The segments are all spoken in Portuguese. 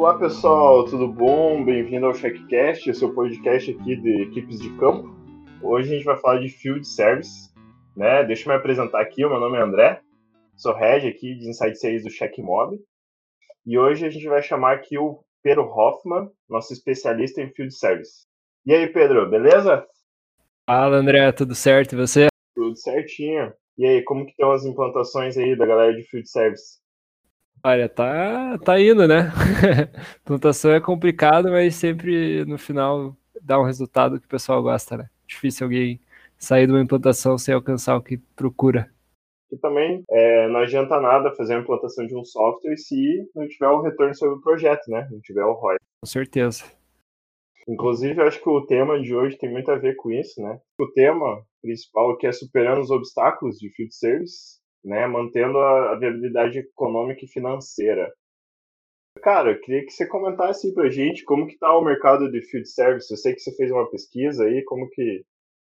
Olá pessoal, tudo bom? Bem-vindo ao Checkcast, o seu podcast aqui de equipes de campo. Hoje a gente vai falar de Field Service, né? Deixa eu me apresentar aqui, meu nome é André, sou head aqui de Inside Sales do Checkmob. E hoje a gente vai chamar aqui o Pedro Hoffman, nosso especialista em Field Service. E aí, Pedro, beleza? Fala, André, tudo certo? E você? Tudo certinho. E aí, como que estão as implantações aí da galera de Field Service? Olha, tá, tá indo, né? Plantação é complicado, mas sempre no final dá um resultado que o pessoal gosta, né? Difícil alguém sair de uma implantação sem alcançar o que procura. E também é, não adianta nada fazer a implantação de um software se não tiver o retorno sobre o projeto, né? Não tiver o ROI. Com certeza. Inclusive, acho que o tema de hoje tem muito a ver com isso, né? O tema principal que é superando os obstáculos de field service né, mantendo a, a viabilidade econômica e financeira. Cara, eu queria que você comentasse aí pra gente como que tá o mercado de field service. Eu sei que você fez uma pesquisa aí, como que,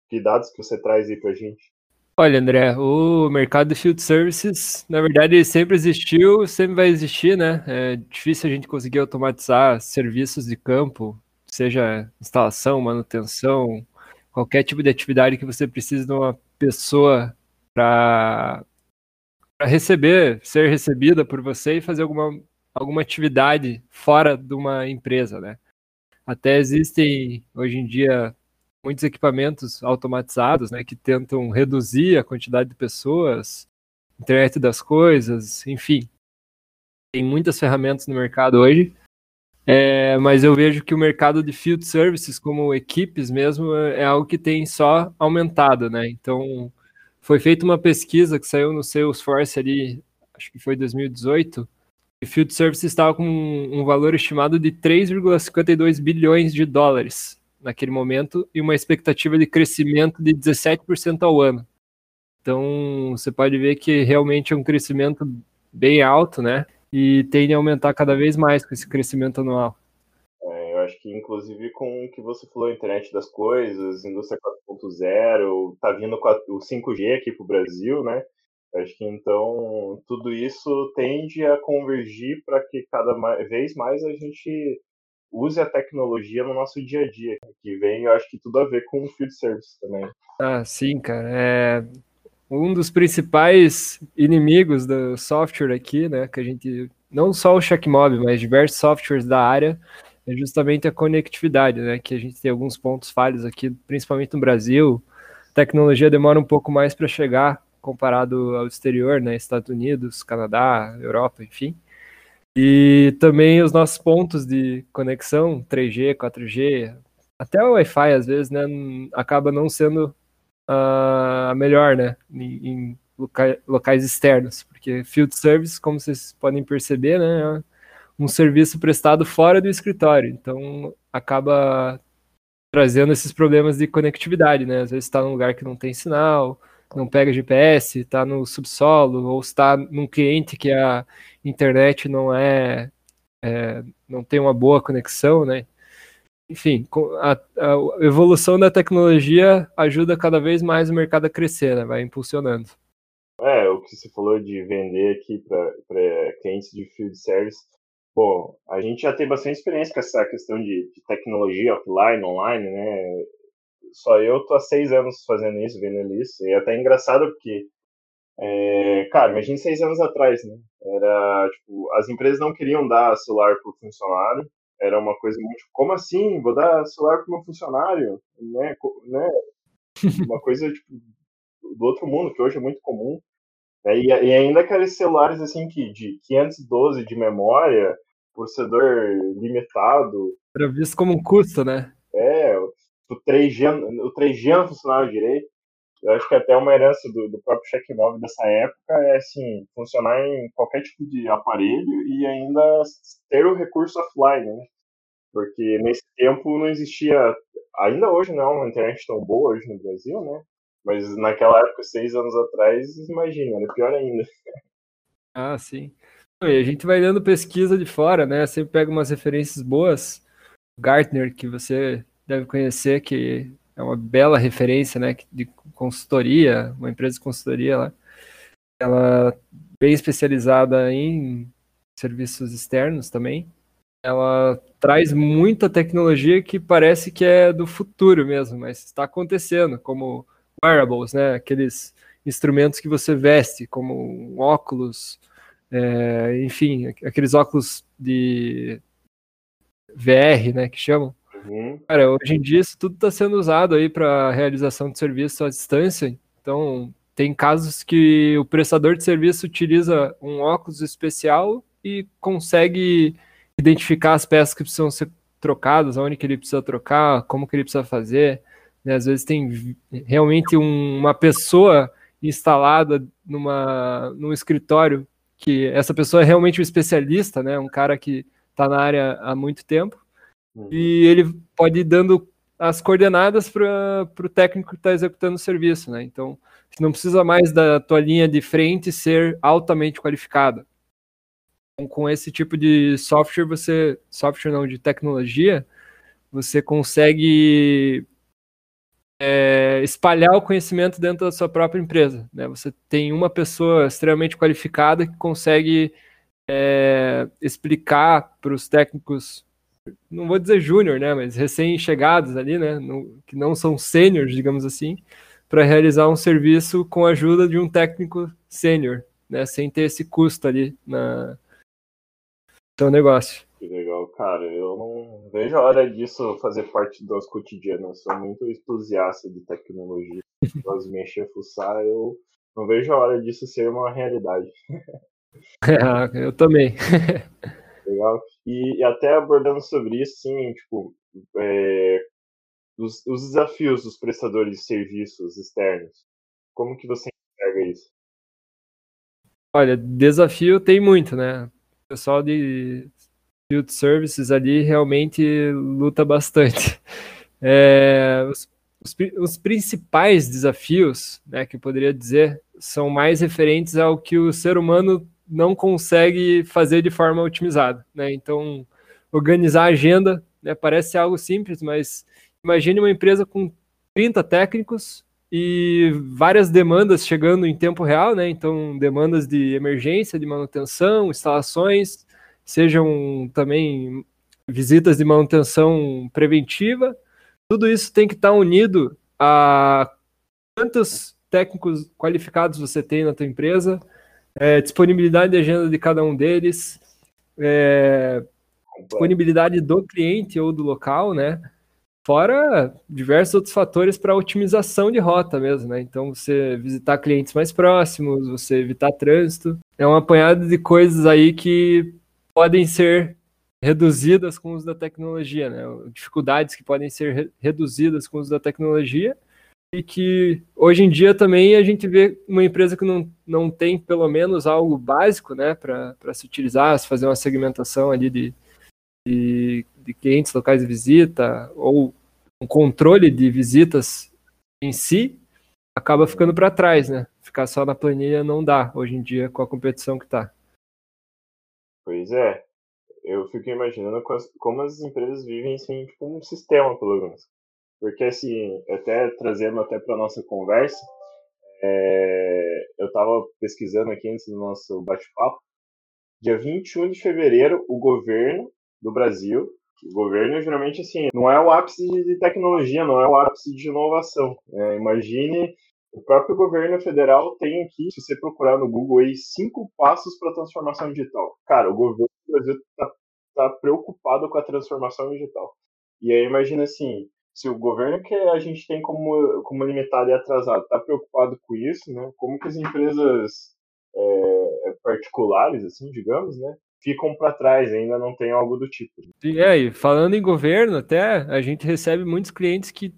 que dados que você traz aí pra gente? Olha, André, o mercado de field services, na verdade, sempre existiu, sempre vai existir, né? É difícil a gente conseguir automatizar serviços de campo, seja instalação, manutenção, qualquer tipo de atividade que você precise de uma pessoa para receber, ser recebida por você e fazer alguma, alguma atividade fora de uma empresa, né? Até existem hoje em dia muitos equipamentos automatizados, né, que tentam reduzir a quantidade de pessoas, internet das coisas, enfim. Tem muitas ferramentas no mercado hoje, é, mas eu vejo que o mercado de field services, como equipes mesmo, é algo que tem só aumentado, né? Então, foi feita uma pesquisa que saiu no Salesforce ali, acho que foi 2018, e Field Service estava com um valor estimado de 3,52 bilhões de dólares naquele momento e uma expectativa de crescimento de 17% ao ano. Então, você pode ver que realmente é um crescimento bem alto, né? E tende a aumentar cada vez mais com esse crescimento anual que inclusive com o que você falou, internet das coisas, indústria 4.0, tá vindo o 5G aqui para o Brasil, né? Acho que então tudo isso tende a convergir para que cada vez mais a gente use a tecnologia no nosso dia a dia, que vem, eu acho que tudo a ver com o field service também. Ah, sim, cara. É um dos principais inimigos do software aqui, né, que a gente não só o Checkmob, mas diversos softwares da área é justamente a conectividade, né? Que a gente tem alguns pontos falhos aqui, principalmente no Brasil. A tecnologia demora um pouco mais para chegar comparado ao exterior, né? Estados Unidos, Canadá, Europa, enfim. E também os nossos pontos de conexão, 3G, 4G, até o Wi-Fi às vezes, né? Acaba não sendo uh, a melhor, né? Em, em locais externos, porque field service, como vocês podem perceber, né? Um serviço prestado fora do escritório. Então, acaba trazendo esses problemas de conectividade, né? Às vezes está num lugar que não tem sinal, não pega GPS, está no subsolo, ou está num cliente que a internet não é, é não tem uma boa conexão, né? Enfim, a, a, evolução da tecnologia ajuda cada vez mais o mercado a crescer, né? Vai impulsionando. É, o que você falou de vender aqui para clientes de field service, Pô, a gente já tem bastante experiência com essa questão de, de tecnologia offline, online, né? Só eu tô há seis anos fazendo isso, vendo isso. E é até engraçado porque, é, cara, imagine seis anos atrás, né? Era, tipo, as empresas não queriam dar celular pro funcionário. Era uma coisa muito, como assim? Vou dar celular pro meu funcionário? Né? né? Uma coisa, tipo, do outro mundo, que hoje é muito comum. É, e, e, ainda aqueles celulares assim que de 512 de memória, processador limitado. Era visto como um custo, né? É, o 3G, o 3G não funcionava direito. Eu acho que até uma herança do, do próprio cheque móvel dessa época é assim, funcionar em qualquer tipo de aparelho e ainda ter o recurso offline, né? Porque nesse tempo não existia, ainda hoje não é uma internet tão boa hoje no Brasil, né? Mas naquela época, seis anos atrás, imagina, era pior ainda. Ah, sim. E a gente vai dando pesquisa de fora, né? Sempre pega umas referências boas. Gartner, que você deve conhecer, que é uma bela referência, né? De consultoria, uma empresa de consultoria lá. Ela bem especializada em serviços externos também. ela traz muita tecnologia que parece que é do futuro mesmo, mas está acontecendo, como wearables, né? Aqueles instrumentos que você veste, como óculos, é, enfim, aqueles óculos de VR, né, que chamam. Uhum. Cara, hoje em dia isso tudo está sendo usado aí para realização de serviço à distância. Então, tem casos que o prestador de serviço utiliza um óculos especial e consegue identificar as peças que precisam ser trocadas, onde que ele precisa trocar, como que ele precisa fazer. Né? Às vezes tem realmente um, uma pessoa instalada numa, num escritório que essa pessoa é realmente um especialista, né? um cara que está na área há muito tempo, uhum. e ele pode ir dando as coordenadas para o técnico que está executando o serviço. Né? Então, você não precisa mais da tua linha de frente ser altamente qualificada. Então, com esse tipo de software, você, software não, de tecnologia, você consegue é, espalhar o conhecimento dentro da sua própria empresa. Né? Você tem uma pessoa extremamente qualificada que consegue é, explicar para os técnicos, não vou dizer júnior, né, mas recém-chegados ali, né, no, que não são sêniores, digamos assim, para realizar um serviço com a ajuda de um técnico sênior, né, sem ter esse custo ali na, teu negócio. Cara. Eu não vejo a hora disso fazer parte do nosso cotidiano. Eu sou muito entusiasta de tecnologia. De mexer, fuçar. Eu não vejo a hora disso ser uma realidade. É, eu também. legal. E, e, até abordando sobre isso, sim, tipo, é, os, os desafios dos prestadores de serviços externos. Como que você enxerga isso? Olha, desafio tem muito, né? pessoal de field services ali realmente luta bastante. É, os, os, os, principais desafios, né, que eu poderia dizer, são mais referentes ao que o ser humano não consegue fazer de forma otimizada. Né? Então, organizar a agenda né, parece algo simples, mas imagine uma empresa com 30 técnicos e várias demandas chegando em tempo real, né? Então, demandas de emergência, de manutenção, instalações, sejam também visitas de manutenção preventiva. Tudo isso tem que estar unido a quantos técnicos qualificados você tem na tua empresa, é, disponibilidade de agenda de cada um deles, é, disponibilidade do cliente ou do local, né? Fora diversos outros fatores para otimização de rota mesmo, né? Então, você visitar clientes mais próximos, você evitar trânsito. É um apanhado de coisas aí que podem ser reduzidas com o uso da tecnologia, né? Dificuldades que podem ser re reduzidas com o uso da tecnologia e que hoje em dia também a gente vê uma empresa que não, não tem pelo menos algo básico, né, para se utilizar, se fazer uma segmentação ali de, de, de clientes locais de visita ou um controle de visitas em si, acaba ficando para trás, né? Ficar só na planilha não dá hoje em dia com a competição que está. Pois é. Eu fico imaginando como as empresas vivem assim, tipo um sistema, pelo menos. Porque, assim, até trazendo até para nossa conversa, é, eu estava pesquisando aqui antes do nosso bate-papo. Dia 21 de fevereiro, o governo do Brasil. O governo, geralmente, assim, não é o ápice de tecnologia, não é o ápice de inovação. É, imagine, o próprio governo federal tem aqui, se você procurar no Google aí, cinco passos para a transformação digital. Cara, o governo do Brasil está tá preocupado com a transformação digital. E aí, imagina assim, se o governo que a gente tem como, como limitado e atrasado está preocupado com isso, né? Como que as empresas é, particulares, assim, digamos, né? ficam para trás, ainda não tem algo do tipo. É, e falando em governo, até a gente recebe muitos clientes que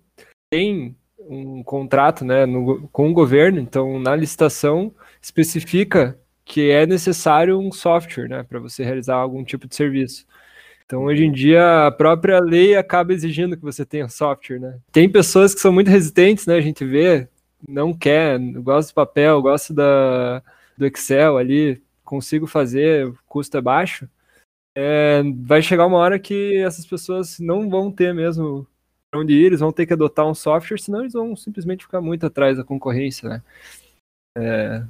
têm um contrato né, no, com o governo, então na licitação especifica que é necessário um software né, para você realizar algum tipo de serviço. Então, hoje em dia, a própria lei acaba exigindo que você tenha software, né? Tem pessoas que são muito resistentes, né? A gente vê, não quer, gosta do papel, gosta da, do Excel ali, consigo fazer, o custo é baixo, é, vai chegar uma hora que essas pessoas não vão ter mesmo onde ir, eles vão ter que adotar um software, senão eles vão simplesmente ficar muito atrás da concorrência, né? É,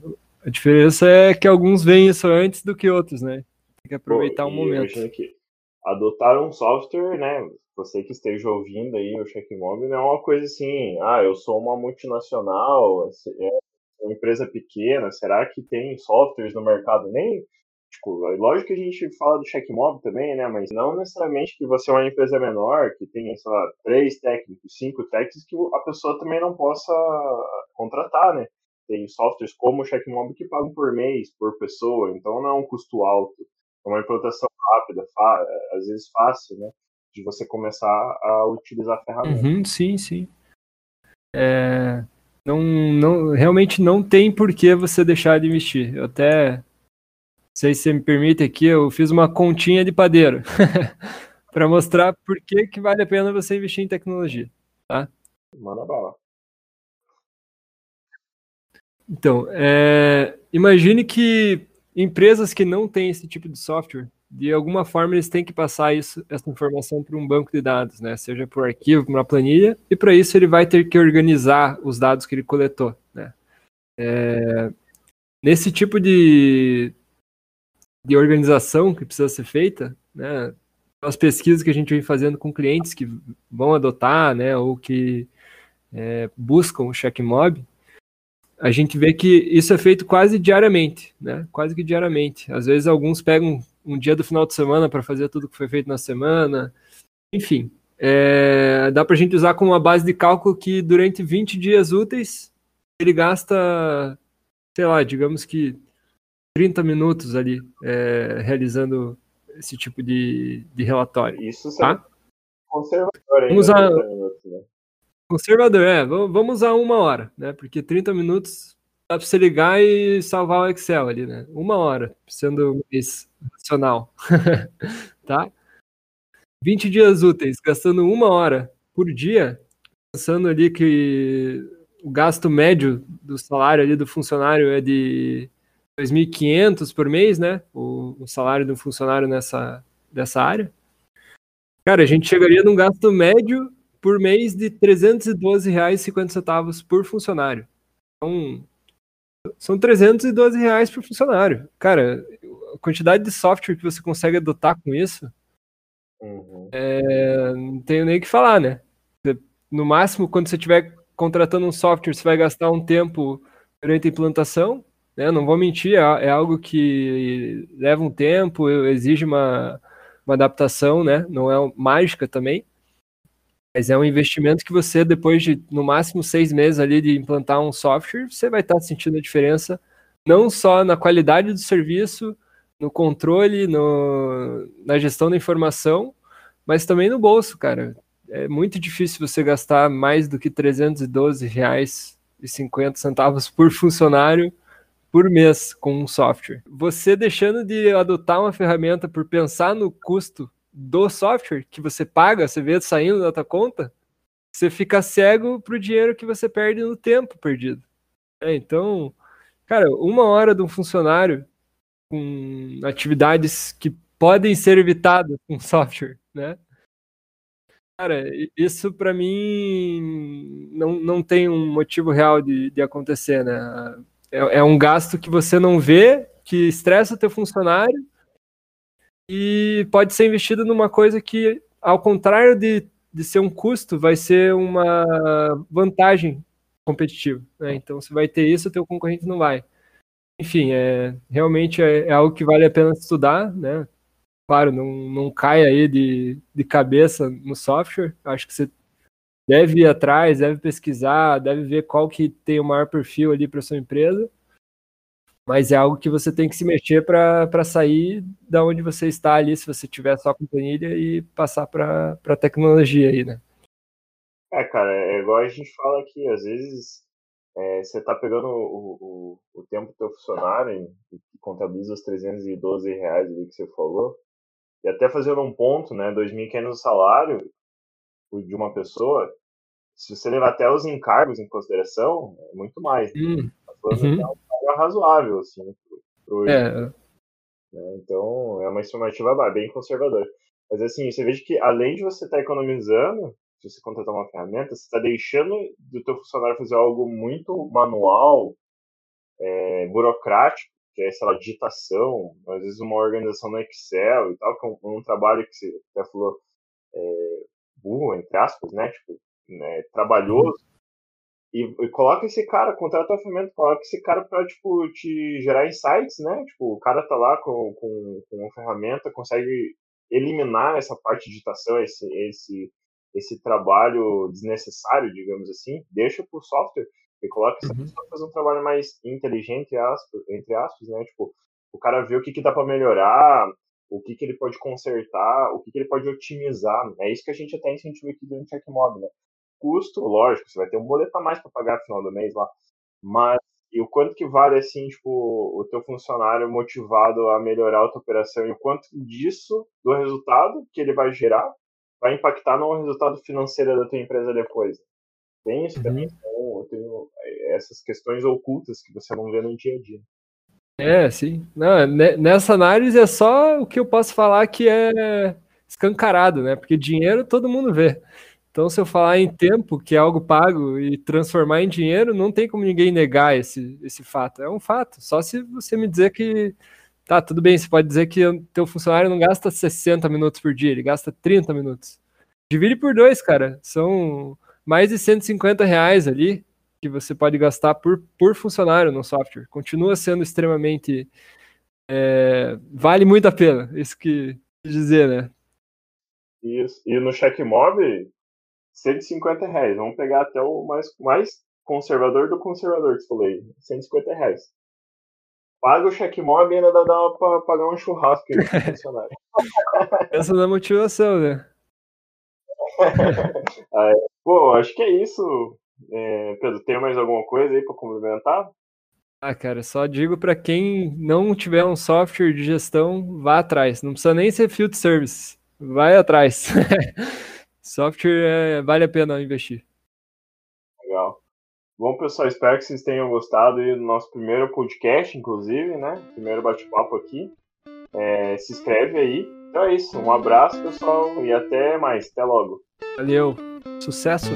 a diferença é que alguns veem isso antes do que outros, né? Tem que aproveitar o um momento. Que adotar um software, né? Você que esteja ouvindo aí o Checkmob, não é uma coisa assim, ah, eu sou uma multinacional, é uma empresa pequena, será que tem softwares no mercado? Nem, tipo, é lógico que a gente fala do Checkmob também, né? Mas não necessariamente que você é uma empresa menor, que tenha, sei lá, três técnicos, cinco técnicos, que a pessoa também não possa contratar, né? Tem softwares como o Checkmob que pagam por mês, por pessoa, então não é um custo alto. É uma implantação rápida, às vezes fácil, né? De você começar a utilizar a ferramenta. Uhum, sim, sim. É, não, não, realmente não tem por que você deixar de investir. Eu até, sei se você me permite aqui, eu fiz uma continha de padeiro para mostrar por que, que vale a pena você investir em tecnologia, tá? Manda bala. Então, é, imagine que empresas que não têm esse tipo de software, de alguma forma eles têm que passar isso, essa informação para um banco de dados, né? Seja por arquivo, por uma planilha, e para isso ele vai ter que organizar os dados que ele coletou, né? É, nesse tipo de, de organização que precisa ser feita, né? As pesquisas que a gente vem fazendo com clientes que vão adotar, né? Ou que é, buscam o checkmob, a gente vê que isso é feito quase diariamente, né? Quase que diariamente. Às vezes alguns pegam um dia do final de semana para fazer tudo que foi feito na semana. Enfim, é, dá para a gente usar como uma base de cálculo que durante 20 dias úteis ele gasta, sei lá, digamos que 30 minutos ali é, realizando esse tipo de, de relatório. Isso tá? conservador Vamos usar, minutos, né? Conservador, é. Vamos usar uma hora, né? Porque 30 minutos dá para você ligar e salvar o Excel ali, né? Uma hora, sendo mais racional. tá? 20 dias úteis, gastando uma hora por dia, pensando ali que o gasto médio do salário ali do funcionário é de 2.500 por mês, né? O, o salário do funcionário nessa dessa área. Cara, a gente chegaria num gasto médio por mês de R$ 312,50 por funcionário. Então, são 312 reais por funcionário. Cara, a quantidade de software que você consegue adotar com isso, uhum. é, não tenho nem o que falar, né? No máximo, quando você estiver contratando um software, você vai gastar um tempo durante a implantação, né? Não vou mentir, é, é algo que leva um tempo, exige uma, uma adaptação, né? Não é mágica também. Mas é um investimento que você, depois de no máximo seis meses ali de implantar um software, você vai estar sentindo a diferença, não só na qualidade do serviço, no controle, no, na gestão da informação, mas também no bolso, cara. É muito difícil você gastar mais do que R$ 312,50 por funcionário por mês com um software. Você deixando de adotar uma ferramenta por pensar no custo do software que você paga, você vê saindo da tua conta, você fica cego pro dinheiro que você perde no tempo perdido. É, então, cara, uma hora de um funcionário com atividades que podem ser evitadas com software, né? Cara, isso para mim não, não tem um motivo real de, de acontecer, né? É, é um gasto que você não vê, que estressa o teu funcionário e pode ser investido numa coisa que, ao contrário de, de ser um custo, vai ser uma vantagem competitiva. Né? Então, você vai ter isso, o teu concorrente não vai. Enfim, é, realmente é, é, algo que vale a pena estudar, né? Claro, não, não cai aí de, de cabeça no software. Acho que você deve ir atrás, deve pesquisar, deve ver qual que tem o maior perfil ali para sua empresa mas é algo que você tem que se mexer para sair da onde você está ali, se você tiver só com planilha, e passar para a tecnologia aí, né? É, cara, é igual a gente fala aqui, às vezes é, você está pegando o, o, o, tempo do teu funcionário e, contabiliza os 312 reais ali que você falou, e até fazendo um ponto, né, 2.500 o salário de uma pessoa, se você levar até os encargos em consideração, é muito mais. Hum. Tá uhum razoável, assim, pro, é. Né? Então, é uma estimativa bem conservadora. Mas, assim, você veja que, além de você estar tá economizando, se você contratar uma ferramenta, você está deixando do teu funcionário fazer algo muito manual, é, burocrático, que é, sei lá, digitação, às vezes uma organização no Excel e tal, que é um, um trabalho que você até falou é, burro, entre aspas, né? Tipo, né, trabalhoso. E, e, coloca esse cara, contrata a ferramenta, coloca esse cara para tipo, te gerar insights, né? Tipo, o cara tá lá com, com, com uma ferramenta, consegue eliminar essa parte de digitação, esse, esse, esse trabalho desnecessário, digamos assim, deixa pro software e coloca essa uhum. pessoa fazer um trabalho mais inteligente, aspas, entre aspas, né? Tipo, o cara vê o que, que dá para melhorar, o que, que ele pode consertar, o que, que ele pode otimizar. É isso que a gente até incentiva aqui dentro do CheckMob, né? Custo, lógico, você vai ter um boleto a mais para pagar no final do mês lá, mas e o quanto que vale assim, tipo, o teu funcionário motivado a melhorar a tua operação e o quanto disso, do resultado que ele vai gerar, vai impactar no resultado financeiro da tua empresa depois. Tem isso também, uhum. então, tem essas questões ocultas que você não vê no dia a dia. É, sim. Não, nessa análise é só o que eu posso falar que é escancarado, né? Porque dinheiro todo mundo vê. Então, se eu falar em tempo, que é algo pago, e transformar em dinheiro, não tem como ninguém negar esse, esse fato. É um fato. Só se você me dizer que. Tá, tudo bem, você pode dizer que o teu funcionário não gasta 60 minutos por dia, ele gasta 30 minutos. Divide por dois, cara. São mais de 150 reais ali que você pode gastar por, por funcionário no software. Continua sendo extremamente. É, vale muito a pena, isso que dizer, né? Isso. E no checkmob, 150 reais. Vamos pegar até o mais, mais conservador do conservador que você falou aí. 150 reais. Paga o checkmob e ainda dá, dá pra pagar um churrasco aí pro funcionário. Essa da motivação, né? pô, acho que é isso. É, Pedro, tem mais alguma coisa aí para complementar? Ah, cara, só digo para quem não tiver um software de gestão, vá atrás. Não precisa nem ser field service. Vai atrás. software é, vale a pena investir. Legal. Bom, pessoal, espero que vocês tenham gostado do nosso primeiro podcast, inclusive, né? Primeiro bate-papo aqui. É, se inscreve aí. Então é isso. Um abraço, pessoal, e até mais. Até logo. Valeu. Sucesso.